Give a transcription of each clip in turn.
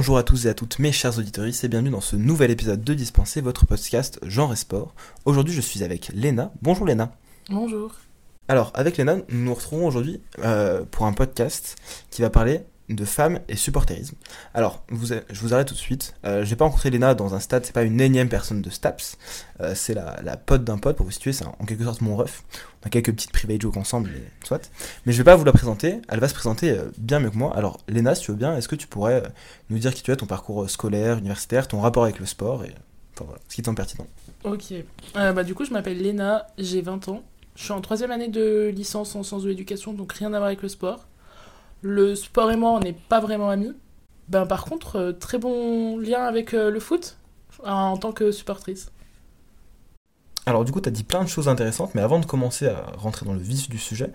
Bonjour à tous et à toutes mes chers auditeurs et bienvenue dans ce nouvel épisode de Dispenser, votre podcast genre et sport. Aujourd'hui je suis avec Léna. Bonjour Léna. Bonjour. Alors avec Léna, nous nous retrouvons aujourd'hui euh, pour un podcast qui va parler de femmes et supporterisme. Alors, je vous arrête tout de suite. Euh, j'ai pas rencontré Léna dans un stade, c'est pas une énième personne de Staps. Euh, c'est la, la pote d'un pote, pour vous situer, c'est en quelque sorte mon ref. On a quelques petites private jokes ensemble, et soit. Mais je vais pas vous la présenter, elle va se présenter euh, bien mieux que moi. Alors, Léna, si tu veux bien, est-ce que tu pourrais euh, nous dire qui tu es, ton parcours scolaire, universitaire, ton rapport avec le sport, et enfin voilà, ce qui te semble pertinent. Ok. Bah, du coup, je m'appelle Léna, j'ai 20 ans. Je suis en troisième année de licence en sciences de l'éducation, donc rien à voir avec le sport. Le sport et moi, on n'est pas vraiment amis. Ben, par contre, euh, très bon lien avec euh, le foot en tant que supportrice. Alors du coup, tu as dit plein de choses intéressantes, mais avant de commencer à rentrer dans le vif du sujet,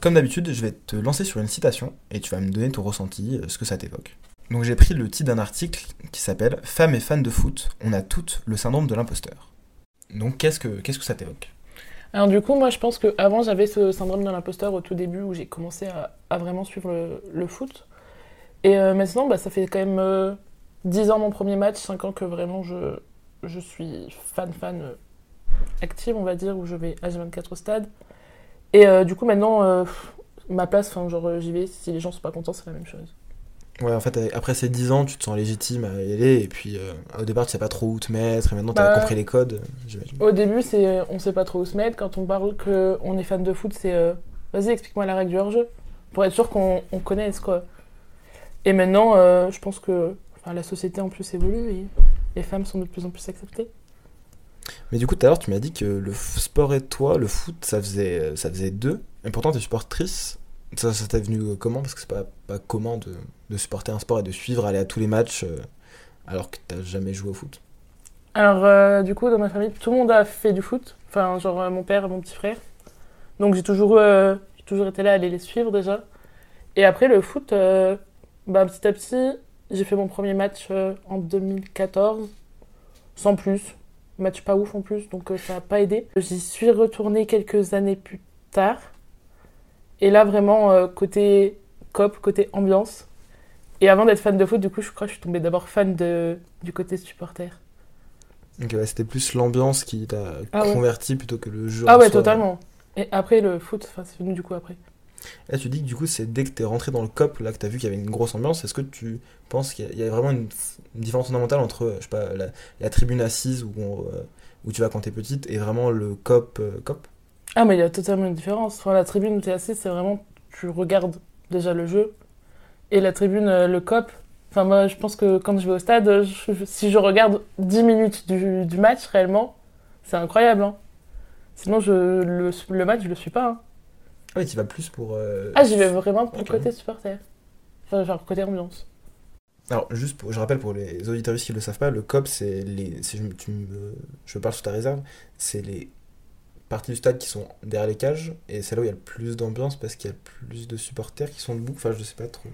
comme d'habitude, je vais te lancer sur une citation et tu vas me donner ton ressenti, euh, ce que ça t'évoque. Donc j'ai pris le titre d'un article qui s'appelle Femmes et fans de foot, on a toutes le syndrome de l'imposteur. Donc qu'est-ce que, qu'est-ce que ça t'évoque? Du coup, moi, je pense qu'avant, j'avais ce syndrome de l'imposteur au tout début où j'ai commencé à, vraiment suivre le, foot. Et euh, maintenant, bah, ça fait quand même euh, 10 ans mon premier match, 5 ans que vraiment je, je suis fan-fan euh, active, on va dire, où je vais H24 au stade. Et euh, du coup, maintenant, euh, ma place, euh, j'y vais. Si les gens sont pas contents, c'est la même chose. Ouais, en fait, après ces 10 ans, tu te sens légitime à y aller, et puis euh, au départ, tu sais pas trop où te mettre, et maintenant, tu as Bah, compris les codes, euh, j'imagine. Au début, c'est euh, on sait pas trop où se mettre. Quand on parle qu'on est fan de foot, c'est euh, vas-y, explique-moi la règle du hors-jeu. Pour être sûr qu'on on connaisse, quoi. Et maintenant, euh, je pense que enfin, la société en plus évolue et les femmes sont de plus en plus acceptées. Mais du coup, tout à l'heure, tu m'as dit que le sport et toi, le foot, ça faisait, ça faisait deux, et pourtant, tu es supportrice. Ça, ça t'est venu comment? Parce que c'est pas, pas commun de, de supporter un sport et de suivre, aller à tous les matchs, euh, alors que t'as jamais joué au foot. Alors, euh, du coup, dans ma famille, tout le monde a fait du foot. Enfin, genre euh, mon père mon petit frère. Donc, j'ai toujours, toujours été là à aller les suivre déjà. Et après, le foot, bah, petit à petit, j'ai fait mon premier match en 2014, sans plus. Match pas ouf en plus, donc ça n'a pas aidé. J'y suis retournée quelques années plus tard. Et là, vraiment, côté cop, côté ambiance. Et avant d'être fan de foot, du coup, je crois que je suis tombée d'abord fan de, du côté supporter. Donc ouais, c'était plus l'ambiance qui t'a Ah ouais. converti plutôt que le jeu. Ah ouais, soi. totalement. Et après, le foot, c'est venu du coup après. Là, tu dis que du coup, c'est dès que t'es rentré dans le COP, là, que t'as vu qu'il y avait une grosse ambiance. Est-ce que tu penses qu'il y a- il y a vraiment une, une différence fondamentale entre, euh, je sais pas, la, la tribune assise où, on, euh, où tu vas quand t'es petite et vraiment le COP euh, COP? Ah, mais il y a totalement une différence. Enfin, la tribune où t'es assis, c'est vraiment, tu regardes déjà le jeu. Et la tribune, euh, le cop, enfin, moi, je pense que quand je vais au stade, euh, je- si je regarde 10 minutes du, du match, réellement, c'est incroyable. Hein. Sinon, je, le, le match, je le suis pas. hein. Ah oui, tu vas plus pour. euh, Ah, j'y vais vraiment pour Ok. côté supporter. Enfin, genre côté ambiance. Alors, juste pour, je rappelle pour les auditeurs qui ne le savent pas, le COP, c'est les. Si je, me- tu me- je parle sous ta réserve, c'est les parties du stade qui sont derrière les cages et c'est là où il y a le plus d'ambiance parce qu'il y a plus de supporters qui sont debout. Enfin, je sais pas trop.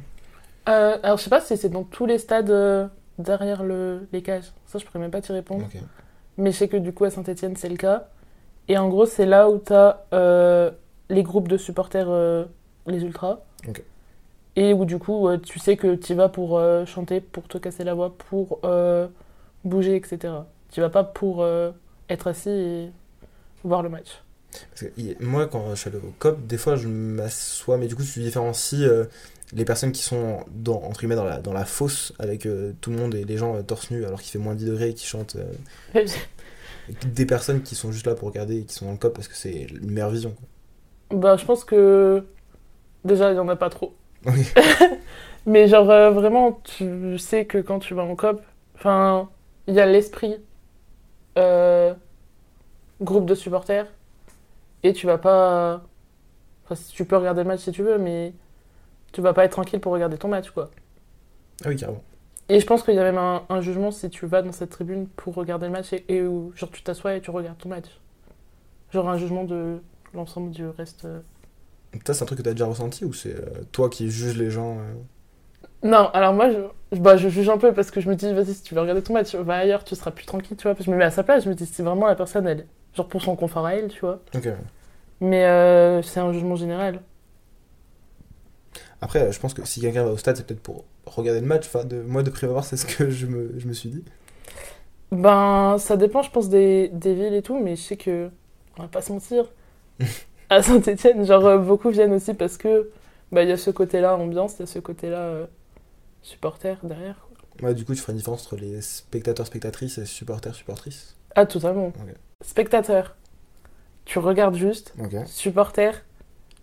Euh, alors, je sais pas si c'est dans tous les stades euh, derrière le, les cages. Ça, je pourrais même pas t'y répondre. Mais je sais que du coup, à Saint-Etienne, c'est le cas. Et en gros, c'est là où tu as les groupes de supporters, euh, les ultras. Et où du coup, euh, tu sais que tu vas pour euh, chanter, pour te casser la voix, pour euh, bouger, etc. Tu vas pas pour euh, être assis et voir le match. Parce que il- moi, quand je suis allé au COP, des fois, je m'assois, mais du coup, tu différencies euh, les personnes qui sont dans, entre guillemets dans la, dans la fosse avec euh, tout le monde et les gens euh, torse nu alors qu'il fait moins 10 degrés et qui chantent. euh, des personnes qui sont juste là pour regarder et qui sont dans le COP parce que c'est une meilleure vision. quoi. bah, je pense que déjà, il y en a pas trop. Oui. Mais genre, euh, vraiment, tu sais que quand tu vas en COP, enfin, il y a l'esprit euh, groupe de supporters et tu vas pas. Enfin, tu peux regarder le match si tu veux, mais tu vas pas être tranquille pour regarder ton match, quoi. Ah oui, carrément. Et je pense qu'il y a même un, un jugement si tu vas dans cette tribune pour regarder le match et, et où, genre, tu t'assois et tu regardes ton match. Genre, un jugement de l'ensemble du reste. euh. Ça, c'est un truc que tu as déjà ressenti ou c'est euh, toi qui juges les gens euh? Non, alors moi, je, bah, je juge un peu parce que je me dis, vas-y, si tu veux regarder ton match, va ailleurs, tu seras plus tranquille, tu vois. Parce que je me mets à sa place, je me dis, si vraiment la personne, elle, genre pour son confort à elle, tu vois. Ok. Mais euh, c'est un jugement général. Après, je pense que si quelqu'un va au stade, c'est peut-être pour regarder le match. Enfin, de, moi, de prime abord, c'est ce que je me, je me suis dit. Ben, ça dépend, je pense, des, des villes et tout, mais je sais que, on va pas se mentir, à Saint-Etienne, genre, euh, beaucoup viennent aussi parce que, bah, il y a ce côté-là ambiance, il y a ce côté-là euh, supporter derrière. quoi. Ouais, du coup, tu feras une différence entre les spectateurs, spectatrices et supporters, supportrices? Ah, totalement. Ok. Spectateur, tu regardes juste, Ok. supporter,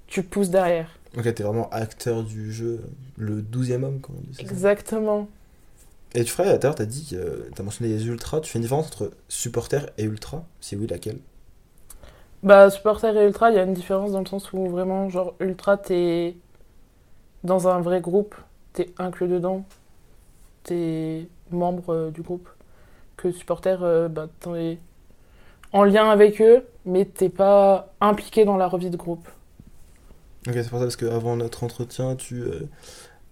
tu pousses derrière. Ok, t'es vraiment acteur du jeu, le 12e homme, comme on dit. ça Exactement. Et tu ferais, l'heure, t'as dit, que t'as mentionné les ultras. Tu fais une différence entre supporter et ultra Si oui, laquelle? Bah, supporter et ultra, il y a une différence dans le sens où vraiment, genre, ultra, t'es dans un vrai groupe, t'es inclus dedans, t'es membre euh, du groupe. Que supporter, euh, bah, t'es en lien avec eux, mais t'es pas impliqué dans la revue de groupe. Ok, c'est pour ça, parce qu'avant notre entretien, tu, euh,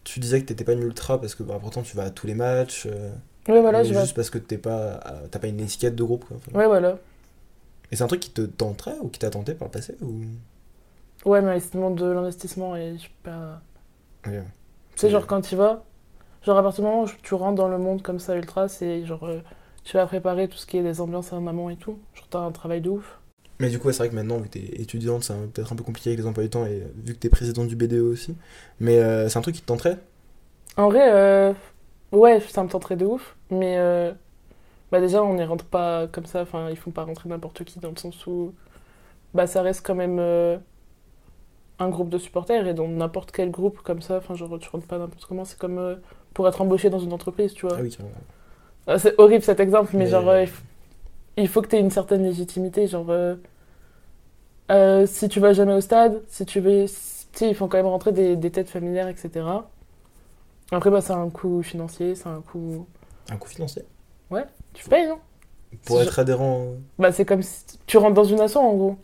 tu disais que t'étais pas une ultra parce que bah, pourtant tu vas à tous les matchs. euh, Ouais, voilà, vais. juste parce que t'es pas, t'as pas une étiquette de groupe. Quoi, enfin. Ouais, voilà. Et c'est un truc qui te tenterait ou qui t'a tenté par le passé ou... Ouais, mais ça demande de l'investissement et je suis pas. Tu sais, genre, quand tu vas, genre, à partir du moment où tu rentres dans le monde comme ça, ultra, c'est genre. euh, tu vas préparer tout ce qui est des ambiances en amont et tout. Genre, t'as un travail de ouf. Mais du coup, ouais, c'est vrai que maintenant, vu que t'es étudiante, c'est peut-être un peu compliqué avec les emplois du temps et euh, vu que t'es présidente du BDE aussi. Mais euh, c'est un truc qui te tenterait? En vrai, euh, ouais, ça me tenterait de ouf, mais euh, bah déjà, on n'y rentre pas comme ça, enfin, ils font pas rentrer n'importe qui dans le sens où bah ça reste quand même un groupe de supporters et dans n'importe quel groupe comme ça, enfin, genre, tu rentres pas n'importe comment, c'est comme pour être embauché dans une entreprise, tu vois. Ah oui. Ah, C'est horrible cet exemple, mais, Mais- genre, il, faut que tu aies une certaine légitimité. Genre, euh, euh, si tu vas jamais au stade, si tu veux. Tu sais, ils font quand même rentrer des, des têtes familières, etc. Après, bah, c'est un coût financier, c'est un coût. Un coût financier Tu payes, non Pour C'est être adhérent. euh, Bah, c'est comme si tu rentres dans une asso, en gros.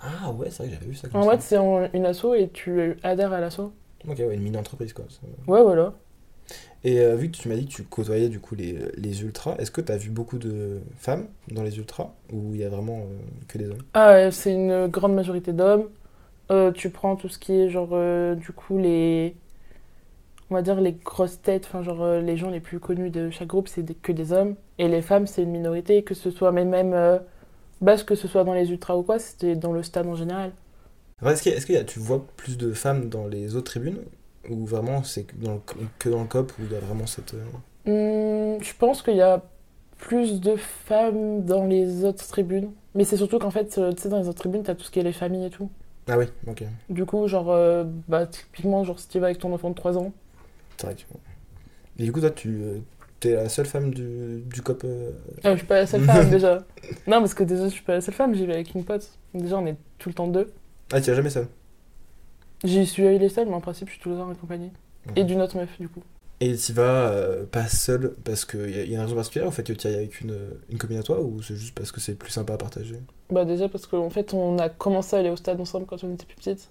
Ah ouais, c'est vrai que j'avais vu ça comme En ça. mode, c'est une asso et tu adhères à l'asso. Ok, ouais, une mini-entreprise quoi. ça- Ouais, voilà. Et euh, vu que tu m'as dit que tu côtoyais du coup les, les ultras, est-ce que tu as vu beaucoup de femmes dans les ultras ou il y a vraiment euh, que des hommes? Ah, ouais, c'est une grande majorité d'hommes. Euh, tu prends tout ce qui est, genre, euh, du coup, les. On va dire les grosses têtes, enfin, genre, euh, les gens les plus connus de chaque groupe, c'est que des hommes. Et les femmes, c'est une minorité, que ce soit, mais même. Euh, basse, que ce soit dans les ultras ou quoi, c'était dans le stade en général. Est-ce que, y a- tu vois plus de femmes dans les autres tribunes ou vraiment c'est que dans le, COP où il y a vraiment cette. Hmm, je pense qu'il y a plus de femmes dans les autres tribunes. Mais c'est surtout qu'en fait, euh, tu sais, dans les autres tribunes, t'as tout ce qui est les familles et tout. Ah oui, ok. Du coup, genre, euh, bah, typiquement, genre, si tu vas avec ton enfant de 3 ans, C'est vrai que. Et du coup, toi, tu euh, t'es la seule femme du, du COP euh, Euh, je suis pas la seule femme déjà. Non, parce que déjà, je suis pas la seule femme, j'y vais avec une pote. Déjà, on est tout le temps deux. Ah, tu vas jamais seule J'y suis allée seule, mais en principe, je suis tout le temps accompagnée. Et d'une autre meuf, du coup. Et tu vas euh, pas seule parce qu'il y, y a une raison particulière au fait que tu ailles avec une, une copine à toi ou c'est juste parce que c'est plus sympa à partager? Bah, déjà, parce qu'en fait, on a commencé à aller au stade ensemble quand on était plus petites.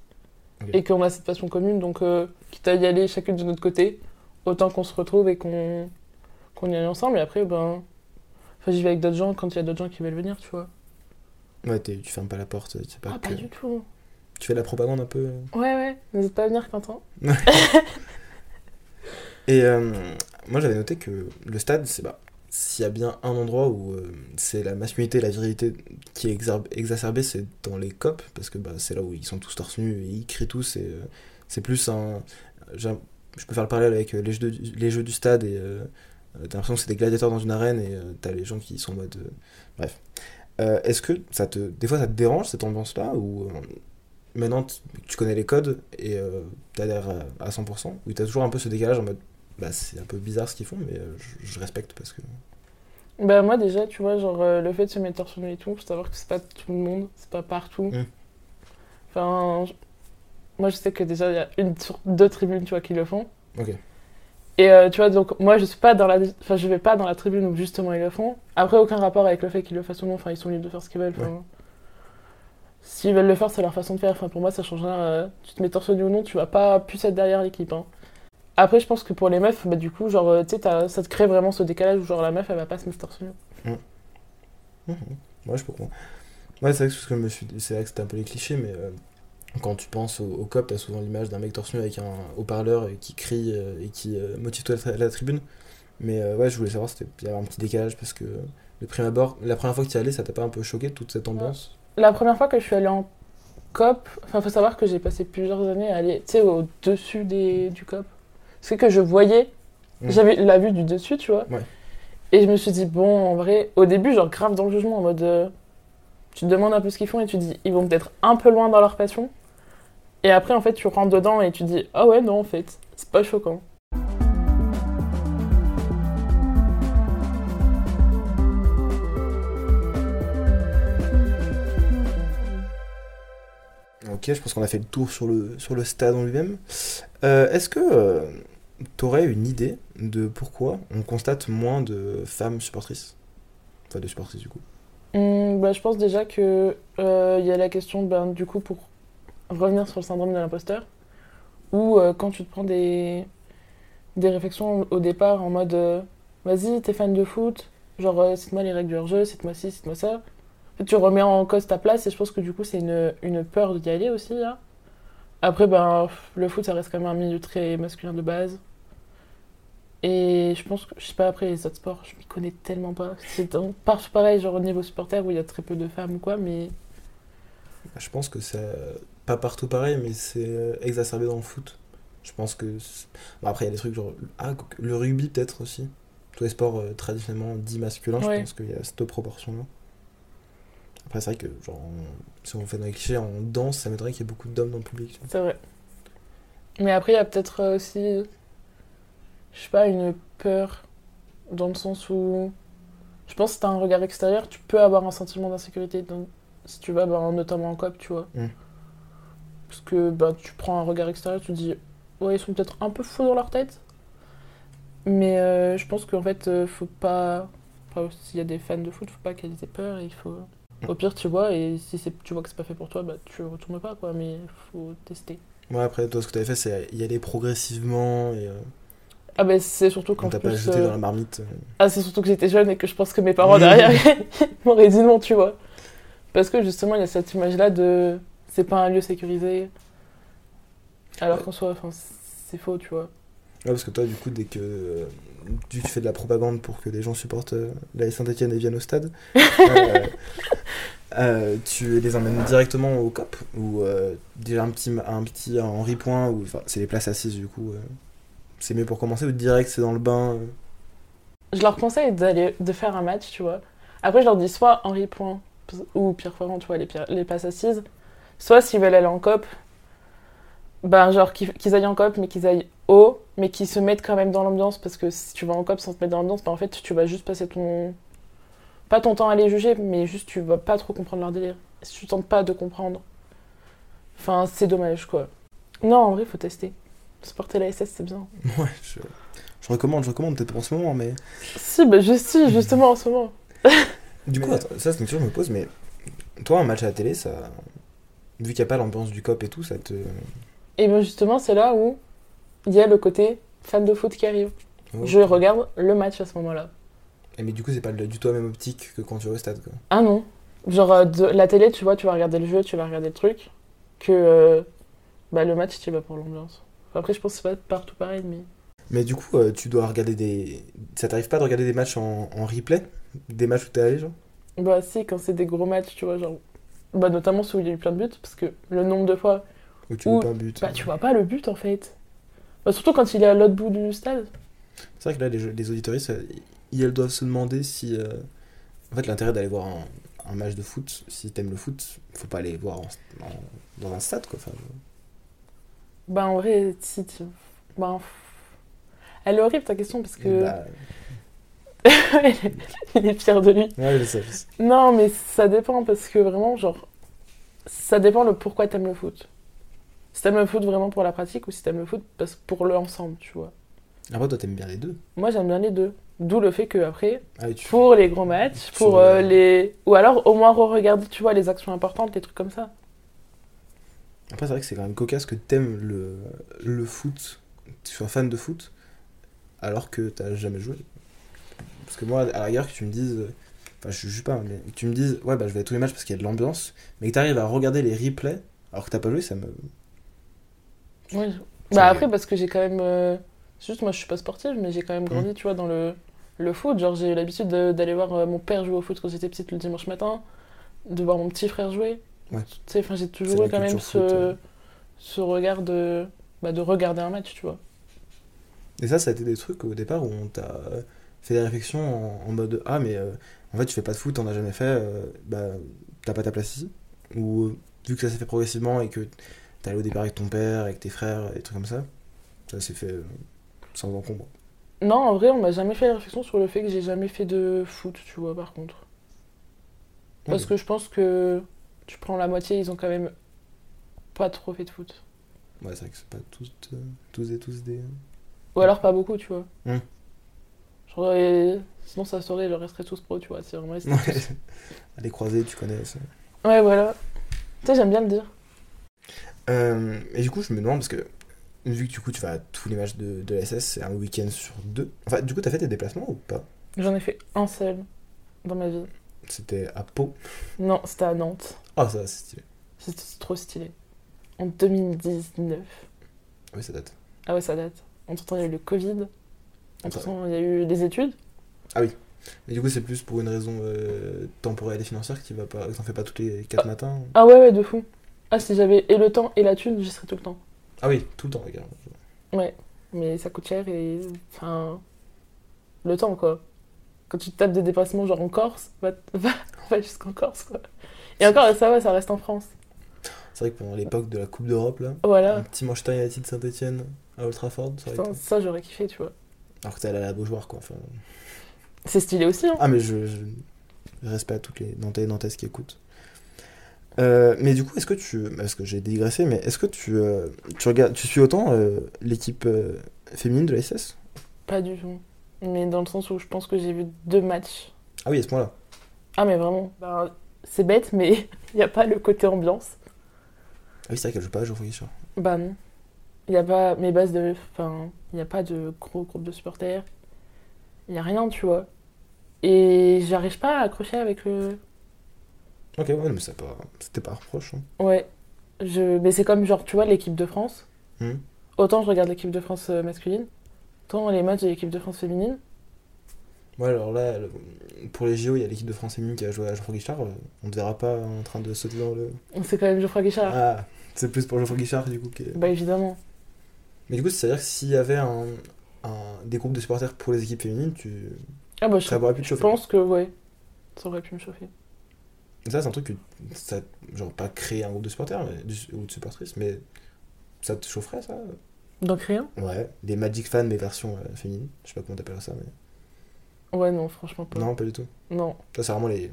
Ok. Et qu'on a cette passion commune, donc euh, quitte à y aller chacune de notre côté, autant qu'on se retrouve et qu'on qu'on y aille ensemble. Et après, ben. Enfin, j'y vais avec d'autres gens quand il y a d'autres gens qui veulent venir, tu vois. Ouais, tu fermes pas la porte, c'est pas Ah, que- pas du tout. Tu fais de la propagande un peu. Ouais, ouais, n'hésite pas à venir, Quentin. Et euh, moi j'avais noté que le stade, c'est bah, s'il y a bien un endroit où euh, c'est la masculinité, la virilité qui est exacerbée, c'est dans les copes, parce que bah, c'est là où ils sont tous torse nu et ils crient tous, et euh, c'est plus un... Je peux faire le parallèle avec les jeux, du- les jeux du stade, et t'as l'impression que c'est des gladiateurs dans une arène, et t'as les gens qui sont en mode... bref. Est-ce que ça te, des fois ça te dérange cette ambiance-là, ou maintenant tu, connais les codes et euh, t'adhères à, à 100%, ou t'as toujours un peu ce décalage en mode bah, c'est un peu bizarre ce qu'ils font, mais euh, je, je respecte parce que. Bah moi déjà, tu vois, genre euh, le fait de se mettre torse nu et tout, faut savoir que c'est pas tout le monde, c'est pas partout. Mm. Enfin, moi je sais que déjà il y a une sur deux tribunes, tu vois, qui le font. Ok. Et euh, tu vois, donc moi je suis pas dans la, enfin je vais pas dans la tribune où justement ils le font. Après aucun rapport avec le fait qu'ils le fassent ou non, enfin ils sont libres de faire ce qu'ils veulent. S'ils veulent le faire, c'est leur façon de faire. Enfin pour moi ça change rien. euh, tu te mets torse nu ou non, tu vas pas plus être derrière l'équipe. hein. Après je pense que pour les meufs, bah du coup genre euh, tu sais ça te crée vraiment ce décalage où genre la meuf elle va pas se mettre torse nu. Mhm. Ouais, je peux comprendre. Ouais, c'est vrai que, suis c'est vrai que c'était un peu les clichés, mais euh, quand tu penses au, COP, t'as souvent l'image d'un mec torse nu avec un haut-parleur et qui crie et qui motive toute la, la tribune. Mais ouais, je voulais savoir, c'était- il y avait un petit décalage parce que de prime abord, la première fois que tu y allais, ça t'a pas un peu choqué toute cette ambiance? La première fois que je suis allée en COP, enfin, faut savoir que j'ai passé plusieurs années à aller, tu sais, au-dessus des, du COP. C'est que je voyais, Mm. j'avais la vue du dessus, tu vois. Ouais. Et je me suis dit, bon, en vrai, au début, genre grave dans le jugement, en mode. euh, tu te demandes un peu ce qu'ils font et tu te dis, ils vont peut-être un peu loin dans leur passion. Et après, en fait, tu rentres dedans et tu te dis, ah ouais, non, en fait, c'est pas choquant. Je pense qu'on a fait le tour sur le, sur le stade en lui-même. Euh, Est-ce que tu aurais une idée de pourquoi on constate moins de femmes supportrices? Enfin, de supportrices du coup. Hum, bah, je pense déjà que euh, il y a la question, ben, du coup, pour revenir sur le syndrome de l'imposteur, où euh, quand tu te prends des, des réflexions au départ en mode euh, vas-y, t'es fan de foot, genre euh, cite-moi les règles du hors-jeu, cite-moi ci, cite-moi ça. Tu remets en cause ta place et je pense que du coup, c'est une, une peur d'y aller aussi. là. Après, ben, le foot, ça reste quand même un milieu très masculin de base. Et je pense que, je sais pas, après les autres sports, je m'y connais tellement pas. C'est pareil, genre au niveau supporter où il y a très peu de femmes ou quoi, mais Bah, Je pense que c'est pas partout pareil, mais c'est exacerbé dans le foot. Je pense que. Bon, après, il y a des trucs genre. Ah, le rugby peut-être aussi. Tous les sports euh, traditionnellement dits masculins, je pense qu'il y a cette proportion-là. Après, c'est vrai que, genre, on- si on fait dans les clichés, en danse, ça m'étonnerait qu'il y ait beaucoup d'hommes dans le public. c'est vrai. Mais après, il y a peut-être euh, aussi, je sais pas, une peur dans le sens où je pense que si t'as un regard extérieur, tu peux avoir un sentiment d'insécurité dans- si tu vas, ben, notamment en COP, tu vois. Mm. Parce que ben, tu prends un regard extérieur, tu te dis, ouais, ils sont peut-être un peu fous dans leur tête. Mais euh, je pense qu'en fait, euh, faut pas. Enfin, s'il y a des fans de foot, faut pas qu'elles aient peur. et Il faut. Au pire, tu vois, et si tu vois que c'est pas fait pour toi, bah tu retournes pas, quoi. Mais faut tester. Ouais, après, toi, ce que t'avais fait, c'est y aller progressivement et. euh, Ah, bah c'est surtout quand on t'a pas jeté euh, dans la marmite. euh. Ah, c'est surtout que j'étais jeune et que je pense que mes parents derrière m'auraient dit non, tu vois. Parce que justement, il y a cette image-là de. C'est pas un lieu sécurisé. Alors qu'en soi, enfin, c'est faux, tu vois. Ouais, parce que toi, du coup, dès que tu fais de la propagande pour que les gens supportent euh, la Saint-Etienne et viennent au stade, euh, euh, tu les emmènes directement au COP ou euh, déjà un petit, un petit Henri Point, ou c'est les places assises, du coup. euh, c'est mieux pour commencer ou direct c'est dans le bain. Je leur conseille d'aller, de faire un match, tu vois. Après, je leur dis soit Henri Point ou Pierre Ferrand, tu vois, les, les passes assises. Soit s'ils veulent aller en COP, ben genre qu'ils qu'ils aillent en COP, mais qu'ils aillent haut, mais qu'ils se mettent quand même dans l'ambiance. Parce que si tu vas en COP sans te mettre dans l'ambiance, ben en fait, tu vas juste passer ton. Pas ton temps à les juger, mais juste tu vas pas trop comprendre leur délire. Si tu tentes pas de comprendre. Enfin, c'est dommage, quoi. Non, en vrai, faut tester. Supporter la SS, c'est bien. Ouais, je, je recommande, je recommande peut-être en ce moment, mais. Si, bah, je suis justement en ce moment. Du coup, attends, ça c'est une question que je me pose, mais toi, un match à la télé, ça. Vu qu'il n'y a pas l'ambiance du COP et tout, ça te. Et bien justement, c'est là où il y a le côté fan de foot qui arrive. Je regarde le match à ce moment-là. Et mais du coup, c'est pas du tout la même optique que quand tu vas au stade, quoi. Ah non. Genre, euh, de la télé, tu vois, tu vas regarder le jeu, tu vas regarder le truc. Que euh, bah, le match, tu vas pour l'ambiance. Enfin, Après, je pense que c'est pas partout pareil, mais. Mais du coup, euh, tu dois regarder des. Ça t'arrive pas de regarder des matchs en, en replay? Des matchs où t'es allé, genre? Bah, si, quand c'est des gros matchs, tu vois, genre. Bah, notamment ceux où il y a eu plein de buts, parce que le nombre de fois, Où tu vois pas un but bah, tu vois pas le but en fait. Bah, surtout quand il est à l'autre bout du stade. C'est vrai que là, les, auditoristes, ils elles doivent se demander si. euh, En fait, l'intérêt d'aller voir un, un match de foot, si t'aimes le foot, faut pas aller voir en- en- dans un stade, quoi. Enfin, Bah, en vrai, si tu. Bah, elle est horrible ta question, parce que. bah, il est fier de lui. ouais, je sais, je sais. Non, mais ça dépend parce que vraiment, genre, ça dépend le pourquoi t'aimes le foot. Si t'aimes le foot vraiment pour la pratique ou si t'aimes le foot parce pour l'ensemble, tu vois? Après, toi, t'aimes bien les deux. Moi, j'aime bien les deux. D'où le fait que après, Ah, tu... pour les gros matchs, pour Sur, euh, les, ou alors au moins re-regarder, tu vois, les actions importantes, les trucs comme ça. Après, c'est vrai que c'est quand même cocasse que t'aimes le, le foot, tu sois fan de foot, alors que t'as jamais joué. Parce que moi, à la rigueur, que tu me dises, enfin, je juge pas, mais que tu me dises, ouais, bah, je vais à tous les matchs parce qu'il y a de l'ambiance, mais que t'arrives à regarder les replays, Alors que t'as pas joué, ça me. Ça Bah après, parce que j'ai quand même. euh, Juste, moi, je suis pas sportive, mais j'ai quand même grandi, tu vois, dans le, le foot. Genre, j'ai eu l'habitude de- d'aller voir euh, mon père jouer au foot quand j'étais petite le dimanche matin, de voir mon petit frère jouer. Ouais. Tu sais, enfin, j'ai toujours eu quand même ce, foot, euh. ce regard de, bah, de regarder un match, tu vois. Et ça, ça a été des trucs au départ où on t'a fait des réflexions en, en mode Ah, mais euh, en fait, tu fais pas de foot, t'en as jamais fait, euh, bah, t'as pas ta place ici. Ou euh, vu que ça s'est fait progressivement et que t'es allé au départ avec ton père, avec tes frères, et des trucs comme ça, ça s'est fait euh, sans encombre. Non, en vrai, on m'a jamais fait la réflexion sur le fait que j'ai jamais fait de foot, tu vois, par contre. Parce que je pense que tu prends la moitié, ils ont quand même pas trop fait de foot. Ouais, c'est vrai que c'est pas tous, euh, tous et tous des. Ou alors pas beaucoup, tu vois. Genre, et- Sinon, ça serait, je resterais tous pro, tu vois. Si vraiment Ouais. tous- Les croisés, tu connais ça. Ouais, voilà. Tu sais, j'aime bien le dire. Euh, et du coup, je me demande, parce que vu que du coup, tu vas à tous les matchs de, de la SS, c'est un week-end sur deux. Enfin, du coup, t'as fait tes déplacements ou pas? J'en ai fait un seul dans ma vie. C'était à Pau? Non, c'était à Nantes. Ah, ça, c'est stylé. C'était trop stylé. En 2019. Oui, ça date. Ah ouais, ça date. Entre temps, il y a eu le Covid. Ah, Entre temps, il y a eu des études. Mais du coup, c'est plus pour une raison euh, temporelle et financière que tu vas pas, que t'en fais pas tous les 4 matins. Ah ouais, ouais, de fou. Ah, si j'avais et le temps et la thune, j'y serais tout le temps. Ah oui, tout le temps, regarde. Ouais, mais ça coûte cher et. Enfin. Le temps, quoi. Quand tu te tapes des déplacements, genre en Corse, va, va, va jusqu'en Corse, quoi. Et encore, ça va, ça reste en France. C'est vrai que pendant l'époque de la Coupe d'Europe, là, Voilà. un petit Manchester United Saint-Etienne à Old Trafford, ça Putain, été- ça, j'aurais kiffé, tu vois. Alors que t'es allé à la Beaujoire, quoi. Enfin... C'est stylé aussi, hein. Ah, mais je, je... respecte toutes les Nantais et Nantaises qui écoutent. Euh, mais du coup, est-ce que tu. Parce que j'ai digressé, mais est-ce que tu, euh, tu, regardes, tu suis autant euh, l'équipe féminine de la SS Pas du tout. Mais dans le sens où je pense que j'ai vu deux matchs. Ah oui, à ce point-là. Ah, mais vraiment. Ben, c'est bête, mais il n'y a pas le côté ambiance. Ah oui, c'est vrai qu'elle joue pas à Geoffroy Guichard. Bah non. Il n'y a pas mes bases de. Enfin, il n'y a pas de gros groupe de supporters. Il n'y a rien, tu vois. Et j'arrive pas à accrocher avec le. Ok, ouais, mais c'est pas... c'était pas reproche. hein. Ouais. Je... Mais c'est comme, genre, tu vois, l'équipe de France. Mhm. Autant je regarde l'équipe de France euh, masculine, autant les matchs de l'équipe de France féminine. Ouais, alors là, le- pour les JO, il y a l'équipe de France féminine qui a joué à Geoffroy Guichard. euh, On te verra pas en train de sauter dans le. C'est quand même Geoffroy Guichard. Ah, c'est plus pour Geoffroy Guichard, du coup. qui Bah évidemment. Mais du coup, c'est-à-dire que s'il y avait un, un- des groupes de supporters pour les équipes féminines, tu... Ah bah je, ça aurait pu te je chauffer. pense que, ouais, ça aurait pu me chauffer. Ça, c'est un truc que. Ça, genre, pas créer un groupe de supporters mais, ou de supportrices, mais ça te chaufferait, ça? Donc rien Ouais, des Magic fans, mais version euh, féminine. Je sais pas comment t'appelles ça, mais. Ouais, non, franchement pas. Non, pas du tout. Non. Ça, c'est vraiment les.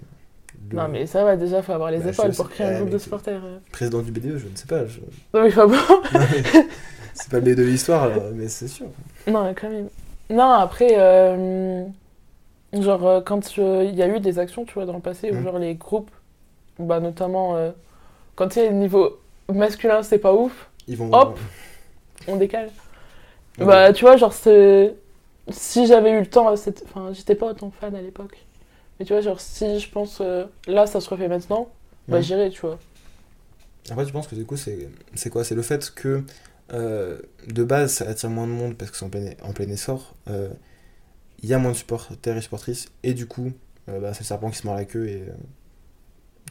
le Non, mais ça va déjà, faut avoir les Bah, épaules pour créer eh, un groupe mais de supporters. euh. Président du BDE, je ne sais pas. je- Non, mais pas bon. C'est pas le BDE de l'histoire, mais c'est sûr. Non, quand même. Non, après, euh, genre, quand il y a eu des actions, tu vois, dans le passé, où Mhm. genre les groupes, bah notamment, euh, quand il y a le niveau masculin, c'est pas ouf, Ils vont. Hop. on décale. Bah, tu vois, genre, c'est. Si j'avais eu le temps, cette... enfin, j'étais pas autant fan à l'époque. Mais tu vois, genre, si je pense, euh, là, ça se refait maintenant, bah, j'irai, tu vois. Après, tu penses que du coup, c'est quoi? C'est le fait que euh, de base, ça attire moins de monde parce que c'est en plein, en plein essor. euh, Il y a moins de supporters et supportrices, et du coup, bah, c'est le serpent qui se mord la queue. Et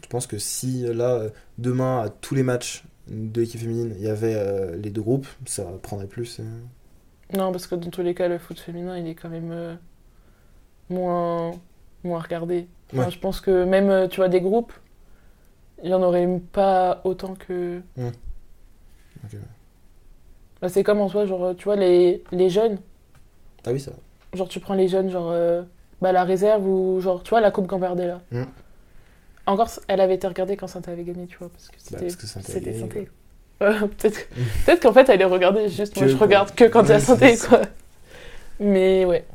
tu penses que si là, demain, à tous les matchs de l'équipe féminine, il y avait euh, les deux groupes, ça prendrait plus euh, Non, parce que dans tous les cas, le foot féminin, il est quand même euh, moins, moins regardé. Enfin, Ouais. Je pense que même, euh, tu vois, des groupes, il y en aurait pas autant que. Ok. Bah, c'est comme en soi, genre, tu vois, les, les jeunes, Ah oui, ça. genre, tu prends les jeunes, genre, euh, bah, la réserve ou, genre, tu vois, la Coupe Gambardella. Mm. Encore, elle avait été regardée quand Saint avait gagné, tu vois, parce que Bah, c'était que Saint-Étienne. Ouais, peut-être peut qu'en fait, elle est regardée, juste moi, Que je pour- regarde que quand il y a c'est quoi. Mais ouais.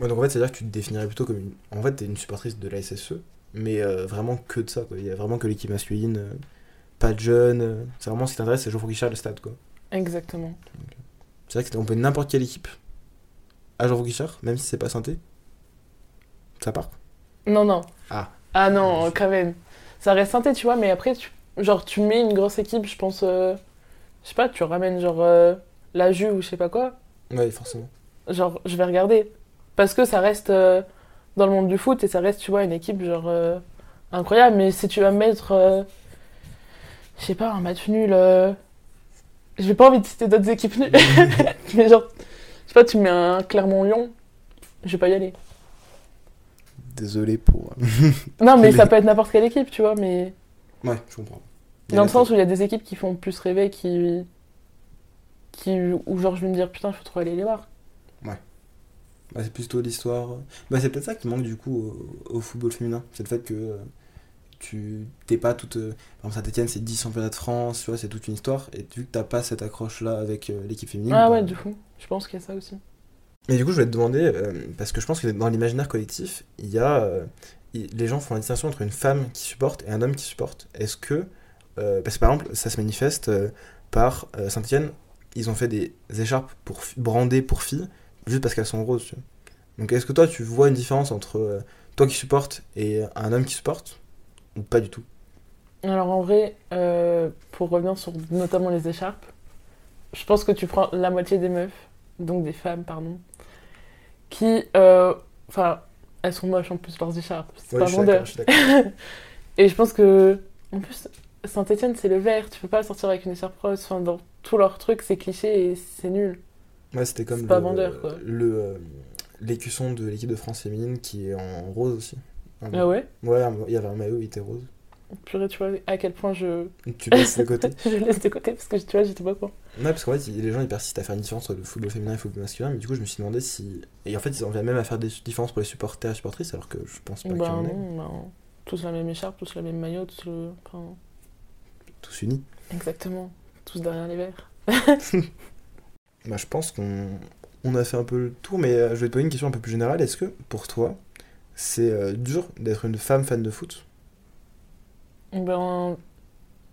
Ouais, donc en fait, c'est-à-dire que tu te définirais plutôt comme une. En fait, t'es une supportrice de la SSE, mais euh, vraiment que de ça, quoi. Il y a vraiment que l'équipe masculine, euh, pas de jeunes. euh, c'est vraiment ce qui t'intéresse, c'est Geoffroy Guichard, le stade, quoi. Exactement. C'est vrai qu'on peut n'importe quelle équipe à Geoffroy Guichard, même si c'est pas synthé. Ça part. Non, non. Ah. Ah non, quand même. Ça reste synthé, tu vois, mais après, tu... genre, tu mets une grosse équipe, je pense. euh, je sais pas, tu ramènes genre euh, la Ju ou je sais pas quoi. Ouais, forcément. Genre, je vais regarder. Parce que ça reste euh, dans le monde du foot et ça reste, tu vois, une équipe genre incroyable. Mais si tu vas mettre. je sais pas, un match nul. J'ai pas envie de citer d'autres équipes nulles. mais genre, je sais pas, tu mets un Clermont-Lyon, je vais pas y aller. Désolé pour. Non, mais ça peut être n'importe quelle équipe, tu vois, mais. Ouais, je comprends. Dans le sens où il y a des équipes qui font plus rêver, qui. qui où genre je vais me dire putain, il faut trop aller les voir. Bah, c'est plutôt l'histoire. Bah, c'est peut-être ça qui manque du coup au, au football féminin. C'est le fait que euh, tu t'es pas toute. euh, Par exemple, Saint-Etienne, c'est 10 championnats de France, tu vois, c'est toute une histoire. Et vu que t'as pas cette accroche-là avec euh, l'équipe féminine. Ah bah, ouais, du coup, je pense qu'il y a ça aussi. Mais du coup, je voulais te demander, euh, parce que je pense que dans l'imaginaire collectif, il y a. euh, les gens font la distinction entre une femme qui supporte et un homme qui supporte. Est-ce que. euh, parce que par exemple, ça se manifeste par Saint-Etienne, ils ont fait des écharpes pour brandées pour filles, juste parce qu'elles sont roses. tu vois. Donc est-ce que toi, tu vois une différence entre toi qui supportes et un homme qui supporte Ou pas du tout? Alors en vrai, euh, pour revenir sur notamment les écharpes, je pense que tu prends la moitié des meufs, donc des femmes, pardon, qui. euh, Enfin, elles sont moches en plus, leurs écharpes. C'est Ouais, pas vendeur. Et je pense que. En plus, Saint-Etienne, c'est le vert. Tu peux pas sortir avec une écharpe rose. Enfin, dans tout leur truc, c'est cliché et c'est nul. Ouais, c'était comme pas le- vendeur, quoi. le euh, l'écusson de l'équipe de France féminine qui est en rose aussi. Ah ouais? Ouais, il y avait un maillot, il était rose. Purée, tu vois à quel point je. Tu laisses de côté. je laisse de côté parce que tu vois, j'étais pas quoi. Ouais, parce qu'en fait, les gens ils persistent à faire une différence entre le football féminin et le football masculin, mais du coup, je me suis demandé si. Et en fait, ils en viennent même à faire des différences pour les supporters et supportrices, alors que je pense pas qu'il y Bah en ait. non, bah, tous la même écharpe, tous le même maillot, tous le. Enfin, Tous unis. exactement. Tous derrière les verts. Bah, je pense qu'on on a fait un peu le tour, mais euh, je vais te poser une question un peu plus générale. Est-ce que, pour toi, c'est euh, dur d'être une femme fan de foot? Ben,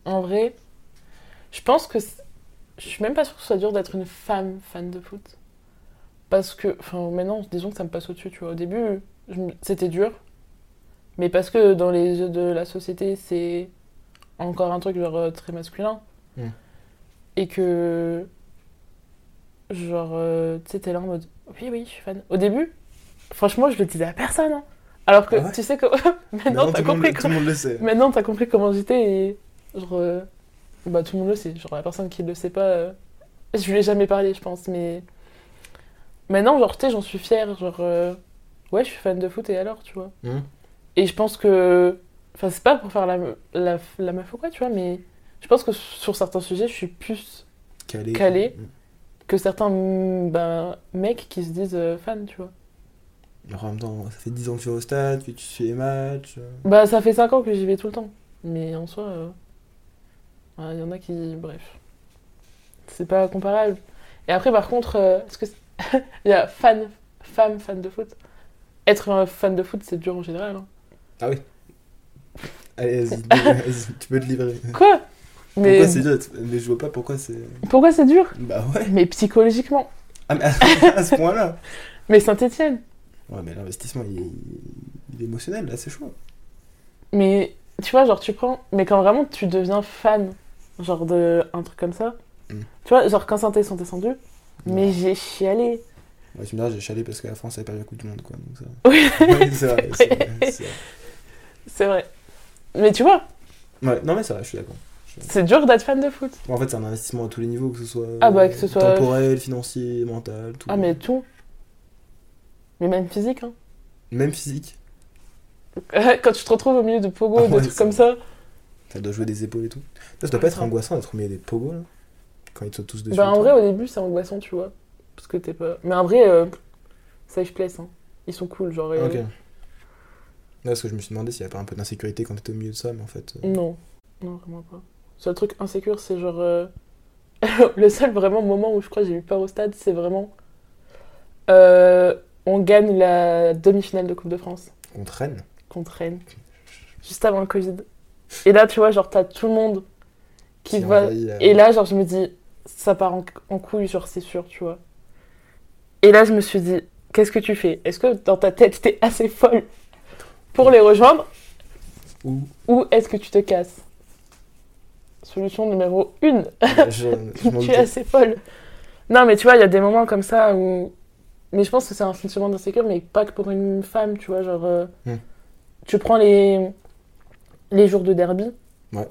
en vrai, je pense que. Je suis même pas sûre que ce soit dur d'être une femme fan de foot. Parce que. Enfin, maintenant, disons que ça me passe au-dessus, tu vois. Au début, c'était dur. Mais parce que dans les yeux de la société, c'est encore un truc genre euh, très masculin. Mm. Et que. Genre, euh, tu sais, t'es là en mode. Oui, oui, je suis fan. Au début, franchement, je le disais à personne. hein. Alors que Ah ouais tu sais que. Maintenant, t'as monde, compris le sait. Maintenant, t'as compris comment j'étais et genre, euh, bah tout le monde le sait. Genre la personne qui le sait pas, euh, je lui ai jamais parlé, je pense. Mais maintenant, genre, tu sais, j'en suis fière. Genre, euh, ouais, je suis fan de foot et alors, tu vois. Hum. Et je pense que, enfin, c'est pas pour faire la, la, la meuf ou quoi, tu vois, mais je pense que sur certains sujets, je suis plus Calé. Calé. que certains bah, mecs qui se disent euh, fans, tu vois. En même temps, ça fait 10 ans que tu vas au stade, que tu suis les matchs. euh. Bah, ça fait 5 ans que j'y vais tout le temps. Mais en soi, euh, ouais, il y en a qui. Bref. C'est pas comparable. Et après, par contre, euh, est-ce que. c'est- Il y a fan, femme, fan de foot. Être un fan de foot, c'est dur en général. hein. Ah oui. Allez, vas-y, tu peux te livrer. Quoi? Mais Pourquoi c'est dur? Mais je vois pas pourquoi c'est. pourquoi c'est dur? Bah ouais. Mais psychologiquement. Ah, mais à, à ce point-là. Mais Saint-Etienne. Ouais, mais l'investissement, il est, il est émotionnel, là, c'est chaud. Mais tu vois, genre, tu prends. Mais quand vraiment tu deviens fan, genre de un truc comme ça. Mm. Tu vois, genre quand Saint-Etienne sont descendus, mais j'ai chialé. Ouais, tu me diras, j'ai chalé parce que la France avait perdu la Coupe du Monde, quoi. Donc ça... Oui, Ouais, c'est vrai, c'est vrai, vrai. Mais tu vois, Ouais, non, mais c'est vrai, je suis d'accord. c'est dur d'être fan de foot. Bon, en fait, c'est un investissement à tous les niveaux, que ce soit, Ah bah, que ce soit- temporel, financier, mental, tout. Ah, mais tout. Mais même physique, hein. Même physique. Quand tu te retrouves au milieu de pogo, Ah de ouais, trucs comme ça. Ça doit jouer des épaules et tout. Ça, ça doit pas être angoissant d'être au milieu des pogos, là. Quand ils te sautent tous dessus. Bah, en vrai, au début, c'est angoissant, tu vois. Parce que t'es pas. Mais en vrai, euh, safe place, hein. Ils sont cool, genre. Ah, euh, ok. Ouais, parce que je me suis demandé s'il y avait pas un peu d'insécurité quand t'étais au milieu de ça, mais en fait. euh, Non, non, vraiment pas. Le seul truc insécure, c'est genre. euh, le seul vraiment moment où je crois que j'ai eu peur au stade, c'est vraiment. euh, on gagne la demi-finale de Coupe de France On traîne. contre Rennes, juste avant le Covid. Et là, tu vois, genre, t'as tout le monde qui va. envahit la- Et là, genre, je me dis, ça part en, en couille, genre, c'est sûr, tu vois. Et là, je me suis dit, qu'est-ce que tu fais? Est-ce que dans ta tête, t'es assez folle pour les rejoindre? Ou ou est-ce que tu te casses? Solution numéro une. Je, je m'en tu es assez folle. Non, mais tu vois, il y a des moments comme ça où. Mais je pense que c'est un fonctionnement d'insécure, mais pas que pour une femme, tu vois. Genre, euh, Hmm. tu prends les, les jours de derby. Ouais.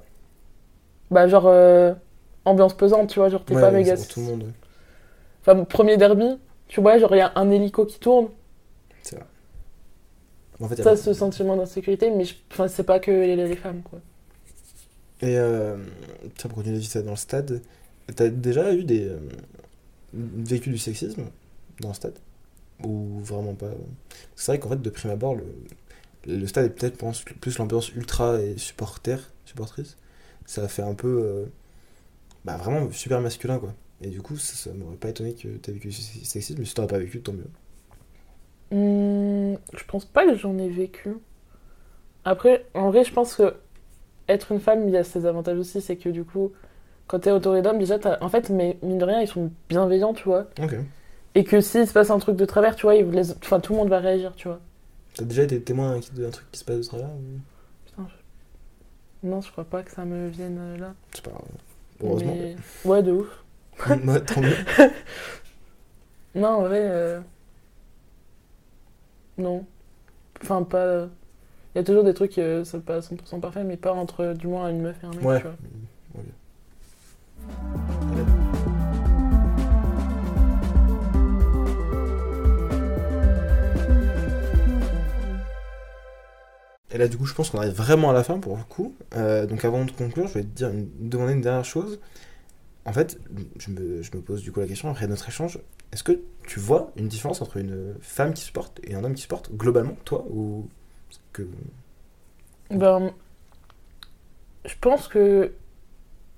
Bah, genre, euh, ambiance pesante, tu vois. Genre, t'es Ouais, pas ouais, méga. c'est pour tout le monde. Enfin, mon premier derby, tu vois, genre, il y a un hélico qui tourne. C'est vrai. En fait, a Ça, ce sentiment d'insécurité, mais je- enfin, c'est pas que les, les femmes, quoi. Et euh, pour continuer vite fait dans le stade, t'as déjà eu des euh, vécu du sexisme? Dans le stade Ou vraiment pas C'est vrai qu'en fait, de prime abord, le, le stade est peut-être plus l'ambiance ultra et supporter, supportrice. Ça fait un peu. euh, bah, vraiment super masculin, quoi. Et du coup, ça, m'aurait pas étonné que t'aies vécu du sexisme, mais si as pas vécu, tant mieux. Hmm, je pense pas que j'en ai vécu. Après, en vrai, je pense que être une femme, il y a ses avantages aussi. C'est que du coup, quand t'es entouré d'hommes, déjà, en fait, mais mine de rien, ils sont bienveillants, tu vois. Ok. Et que s'il se passe un truc de travers, tu vois, ils vous enfin, tout le monde va réagir, tu vois. T'as déjà été témoin d'un truc qui se passe de travers ou... Putain, je- Non, je crois pas que ça me vienne euh, là. C'est pas grave. Heureusement. Mais- Ouais, de ouf. Ouais, tant mieux. Non, en vrai. euh, Non. Enfin, pas. Il y a toujours des trucs, euh, c'est pas 100% parfait, mais pas entre, du moins, une meuf et un mec, Ouais. tu vois. Et là, du coup, je pense qu'on arrive vraiment à la fin pour le coup. Euh, donc, avant de conclure, je vais te dire une- demander une dernière chose. En fait, je me, je me pose du coup la question après notre échange. Est-ce que tu vois une différence entre une femme qui supporte et un homme qui supporte globalement, toi ou que Ben, je pense que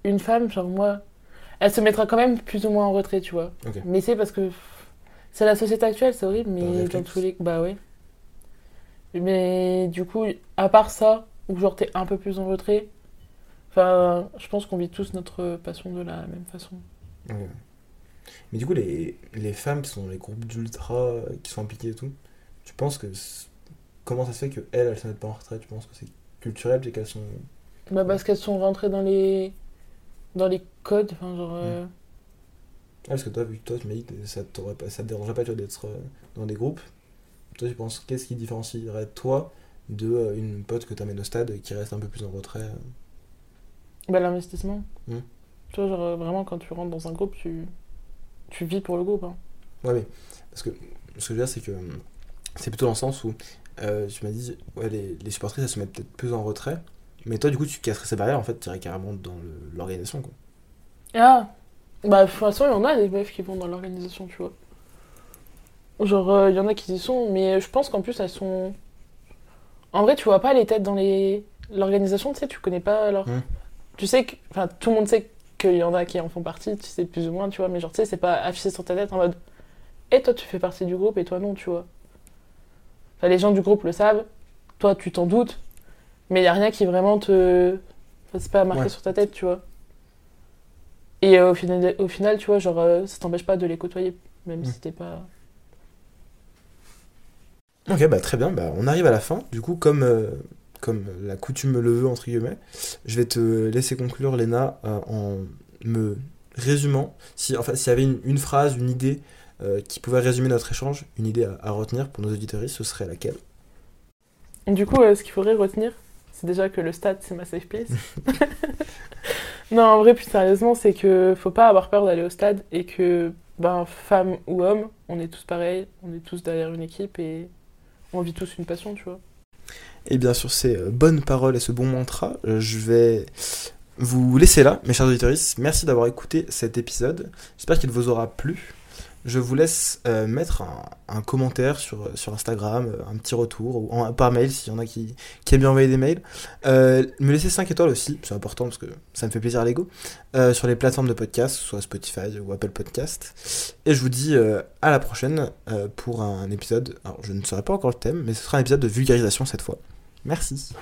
une femme, genre moi, elle se mettra quand même plus ou moins en retrait, tu vois. Mais c'est parce que c'est la société actuelle, c'est horrible, mais dans tous les... Bah ouais. Mais du coup, à part ça, où genre t'es un peu plus en retrait, enfin, je pense qu'on vit tous notre passion de la même façon. Mais du coup, les, les femmes qui sont dans les groupes d'ultra, qui sont impliquées et tout, tu penses que. Comment ça se fait qu'elles, elles se mettent pas en retrait? Tu penses que c'est culturel et qu'elles sont. Bah parce qu'elles sont rentrées dans les... dans les codes, enfin genre... euh, Ah, parce que toi, vu que toi, tu m'as dit que ça, te dérangerait pas d'être euh, dans des groupes. Toi, tu penses qu'est-ce qui différencierait toi de euh, une pote que t'amènes au stade et qui reste un peu plus en retrait euh Bah, l'investissement. Hmm. Tu vois, genre, euh, vraiment, quand tu rentres dans un groupe, tu, tu vis pour le groupe. Hein. Ouais, mais parce que ce que je veux dire, c'est que c'est plutôt dans le sens où euh, tu m'as dit, ouais, les, les supportrices, elles se mettent peut-être plus en retrait, mais toi, du coup, tu casserais ces barrières, en fait, tu irais carrément dans l'organisation, quoi. Ah Bah, de toute façon, il y en a des meufs qui vont dans l'organisation, tu vois. Genre, euh, il y en a qui y sont, mais je pense qu'en plus, elles sont. En vrai, tu vois pas les têtes dans les. L'organisation, tu sais, tu connais pas leur. Hmm. Tu sais que. Enfin, tout le monde sait qu'il y en a qui en font partie, tu sais plus ou moins, tu vois, mais genre, tu sais, c'est pas affiché sur ta tête en mode. Et toi, tu fais partie du groupe et toi, non, tu vois. Enfin, les gens du groupe le savent, toi, tu t'en doutes, mais il y a rien qui vraiment te. Enfin, c'est pas marqué Ouais. sur ta tête, tu vois. Et euh, au, final, au final, tu vois, genre, euh, ça t'empêche pas de les côtoyer, même Mm. si t'es pas. Ok, bah très bien, bah, on arrive à la fin. Du coup, comme, euh, comme la coutume le veut, entre guillemets, je vais te laisser conclure, Léna, euh, en me résumant. Si, enfin, s'il y avait une, une phrase, une idée euh, qui pouvait résumer notre échange, une idée à, à retenir pour nos auditeurs, ce serait laquelle? Du coup, ce qu'il faudrait retenir, c'est déjà que le stade, c'est ma safe place. non, en vrai, plus sérieusement, c'est que faut pas avoir peur d'aller au stade et que, ben, femme ou homme, on est tous pareils, on est tous derrière une équipe et on vit tous une passion, tu vois. Et bien sur ces euh, bonnes paroles et ce bon mantra, euh, je vais vous laisser là, mes chers auditeurs. Merci d'avoir écouté cet épisode. J'espère qu'il vous aura plu. Je vous laisse euh, mettre un, commentaire sur, sur Instagram, euh, un petit retour, ou par mail s'il y en a qui, qui aiment bien envoyer des mails. Euh, me laisser 5 étoiles aussi, c'est important parce que ça me fait plaisir à l'ego, euh, sur les plateformes de podcast, soit Spotify ou Apple Podcast. Et je vous dis euh, à la prochaine euh, pour un épisode, alors je ne saurai pas encore le thème, mais ce sera un épisode de vulgarisation cette fois. Merci.